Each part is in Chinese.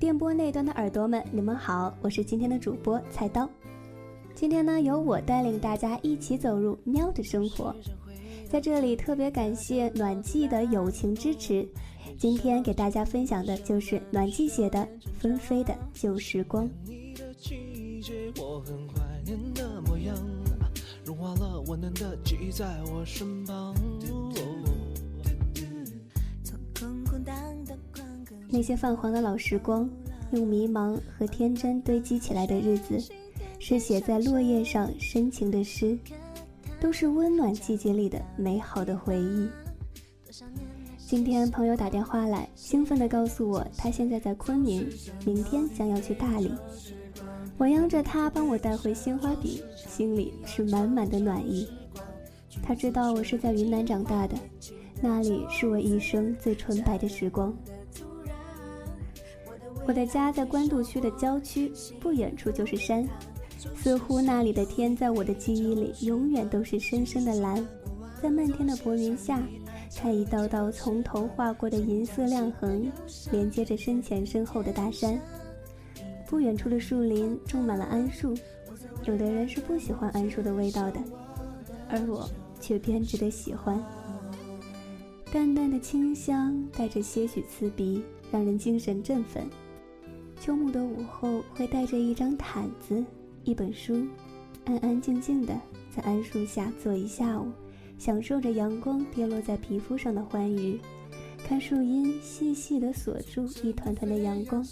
电波那端的耳朵们，你们好，我是今天的主播菜刀。今天呢，由我带领大家一起走入喵的生活。在这里特别感谢暖季的友情支持。今天给大家分享的就是暖季写的《纷飞的旧时光》。融化了温暖的记忆在我身旁那些泛黄的老时光，用迷茫和天真堆积起来的日子，是写在落叶上深情的诗，都是温暖季节里的美好的回忆。今天朋友打电话来，兴奋地告诉我他现在在昆明，明天将要去大理。我央着他帮我带回鲜花饼，心里是满满的暖意。他知道我是在云南长大的，那里是我一生最纯白的时光。我的家在官渡区的郊区，不远处就是山，似乎那里的天在我的记忆里永远都是深深的蓝。在漫天的薄云下，看一道道从头划过的银色亮痕，连接着身前身后的大山。不远处的树林种满了桉树，有的人是不喜欢桉树的味道的，而我却偏执的喜欢。淡淡的清香带着些许刺鼻，让人精神振奋。秋暮的午后，会带着一张毯子、一本书，安安静静的在桉树下坐一下午，享受着阳光跌落在皮肤上的欢愉，看树荫细细的锁住一团团的阳光，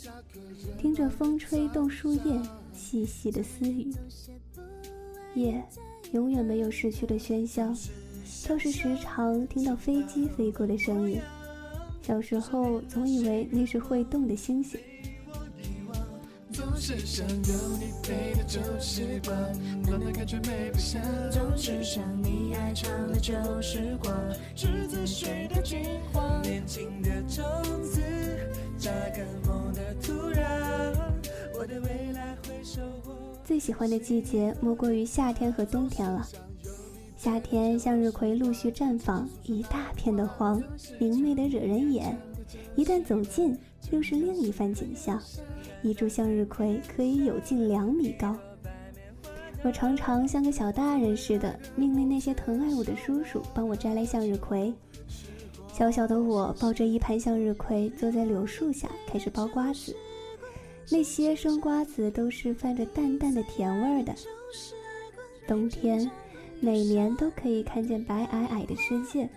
听着风吹动树叶细细的私语。夜永远没有逝去的喧嚣，倒是时常听到飞机飞过的声音。小时候总以为那是会动的星星。是想有你陪的旧时光，暖暖感觉美不像。总是想你爱唱的旧时光，栀子水的金黄，年轻的种子扎根梦的土壤，我的未来会收获。最喜欢的季节莫过于夏天和冬天了。夏天向日葵陆续绽放，一大片的黄，明媚的惹人眼。一旦走近，又是另一番景象。一株向日葵可以有近两米高，我常常像个小大人似的，命令那些疼爱我的叔叔帮我摘来向日葵。小小的我抱着一盘向日葵，坐在柳树下开始剥瓜子。那些生瓜子都是泛着淡淡的甜味儿的。冬天，每年都可以看见白皑皑的世界。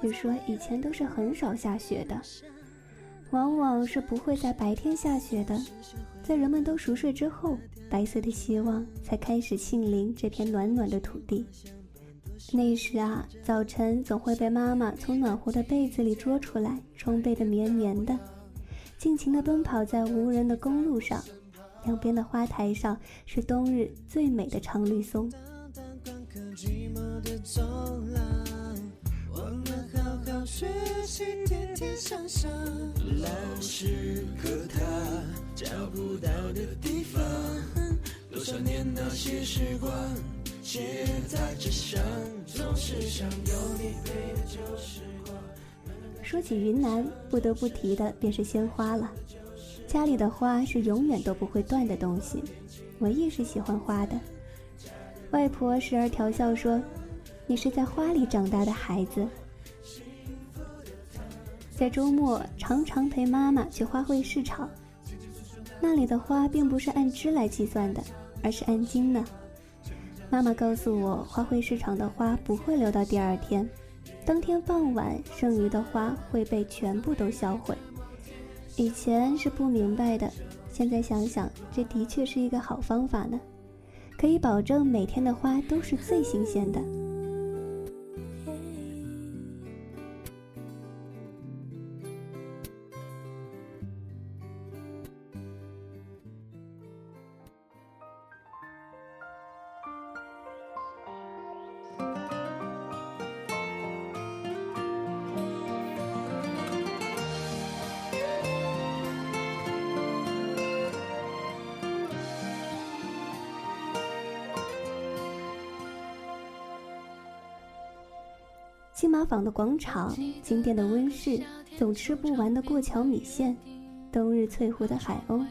据说以前都是很少下雪的。往往是不会在白天下雪的，在人们都熟睡之后，白色的希望才开始沁临这片暖暖的土地。那时啊，早晨总会被妈妈从暖和的被子里捉出来，装备的绵绵的，尽情地奔跑在无人的公路上，两边的花台上是冬日最美的常绿松。学习，天天向上。老师和他找不到的地方，多少年那些时光写在纸上，总是想有你陪的旧时光。说起云南，不得不提的便是鲜花了。家里的花是永远都不会断的东西，我亦是喜欢花的。外婆时而调笑说：“你是在花里长大的孩子。在周末，常常陪妈妈去花卉市场，那里的花并不是按枝来计算的，而是按斤呢。妈妈告诉我，花卉市场的花不会留到第二天，当天傍晚剩余的花会被全部都销毁。以前是不明白的，现在想想，这的确是一个好方法呢，可以保证每天的花都是最新鲜的。金马坊的广场，经典的温室，总吃不完的过桥米线，冬日翠湖的海鸥，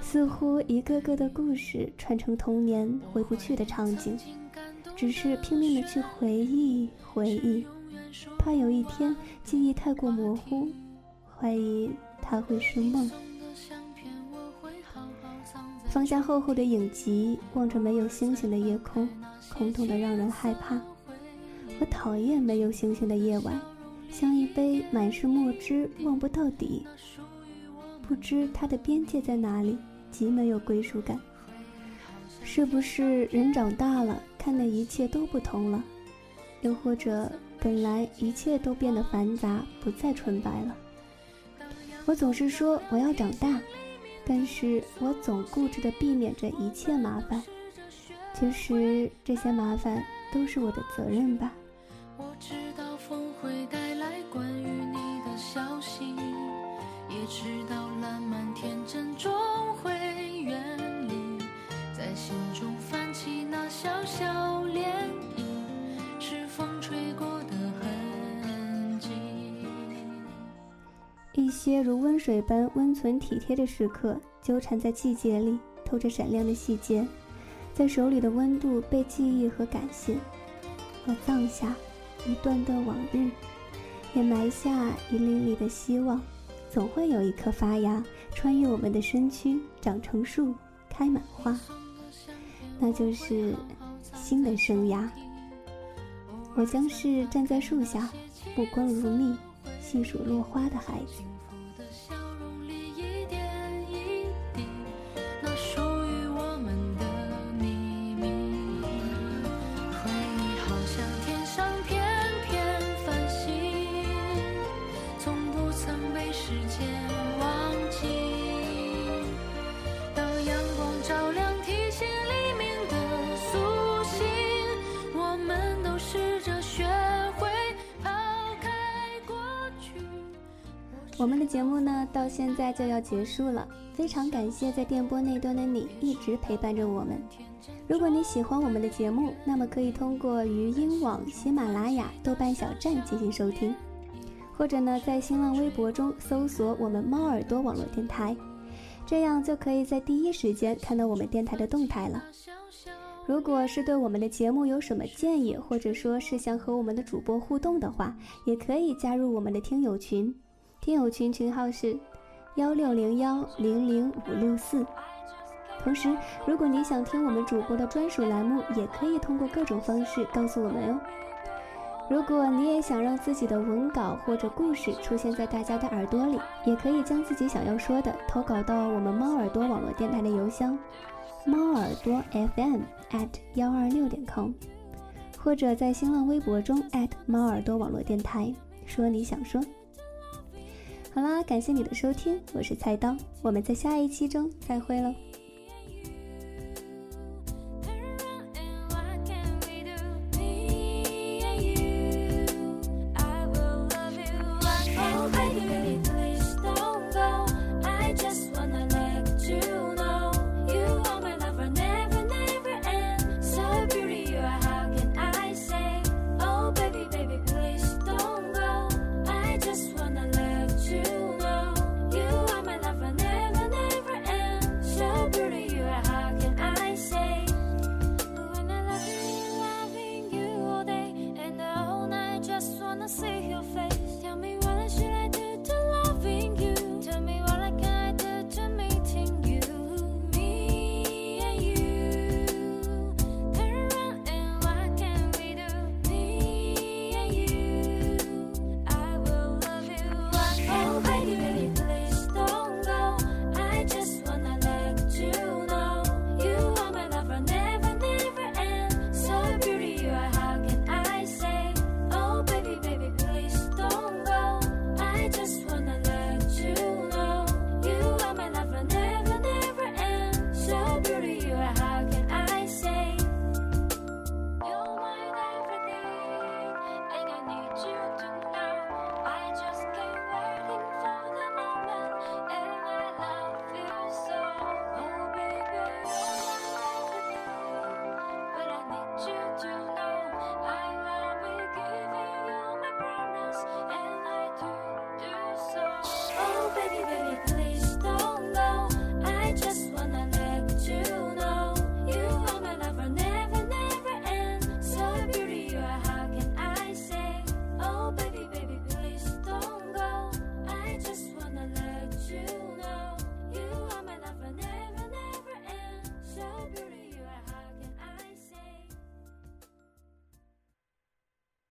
似乎一个个的故事串成童年回不去的场景，只是拼命的去回忆回忆，怕有一天记忆太过模糊，怀疑它会是梦。放下厚厚的影集，望着没有星星的夜空，空洞的让人害怕。我讨厌没有星星的夜晚，像一杯满是墨汁，望不到底，不知它的边界在哪里，极没有归属感。是不是人长大了，看的一切都不同了？又或者本来一切都变得繁杂，不再纯白了？我总是说我要长大，但是我总固执地避免着一切麻烦。其实这些麻烦都是我的责任吧。心中泛起那小小涟漪，是风吹过的痕迹。一些如温水般温存体贴的时刻，纠缠在季节里，透着闪亮的细节，在手里的温度被记忆和感谢，我放下。一段段往日，也埋下一粒粒的希望，总会有一颗发芽，穿越我们的身躯，长成树，开满花。那就是新的生涯。我将是站在树下，目光如蜜，细数落花的孩子。我们的节目呢，到现在就要结束了。非常感谢在电波那端的你一直陪伴着我们。如果你喜欢我们的节目，那么可以通过鱼音网、喜马拉雅、豆瓣小站进行收听，或者呢，在新浪微博中搜索我们猫耳朵网络电台，这样就可以在第一时间看到我们电台的动态了。如果是对我们的节目有什么建议，或者说是想和我们的主播互动的话，也可以加入我们的听友群。听友群群号是幺六零幺零零五六四。同时，如果你想听我们主播的专属栏目，也可以通过各种方式告诉我们哦。如果你也想让自己的文稿或者故事出现在大家的耳朵里，也可以将自己想要说的投稿到我们猫耳朵网络电台的邮箱猫耳朵 FM at 幺二六点 com，或者在新浪微博中 at 猫耳朵网络电台说你想说。好啦，感谢你的收听，我是菜刀，我们在下一期中再会喽。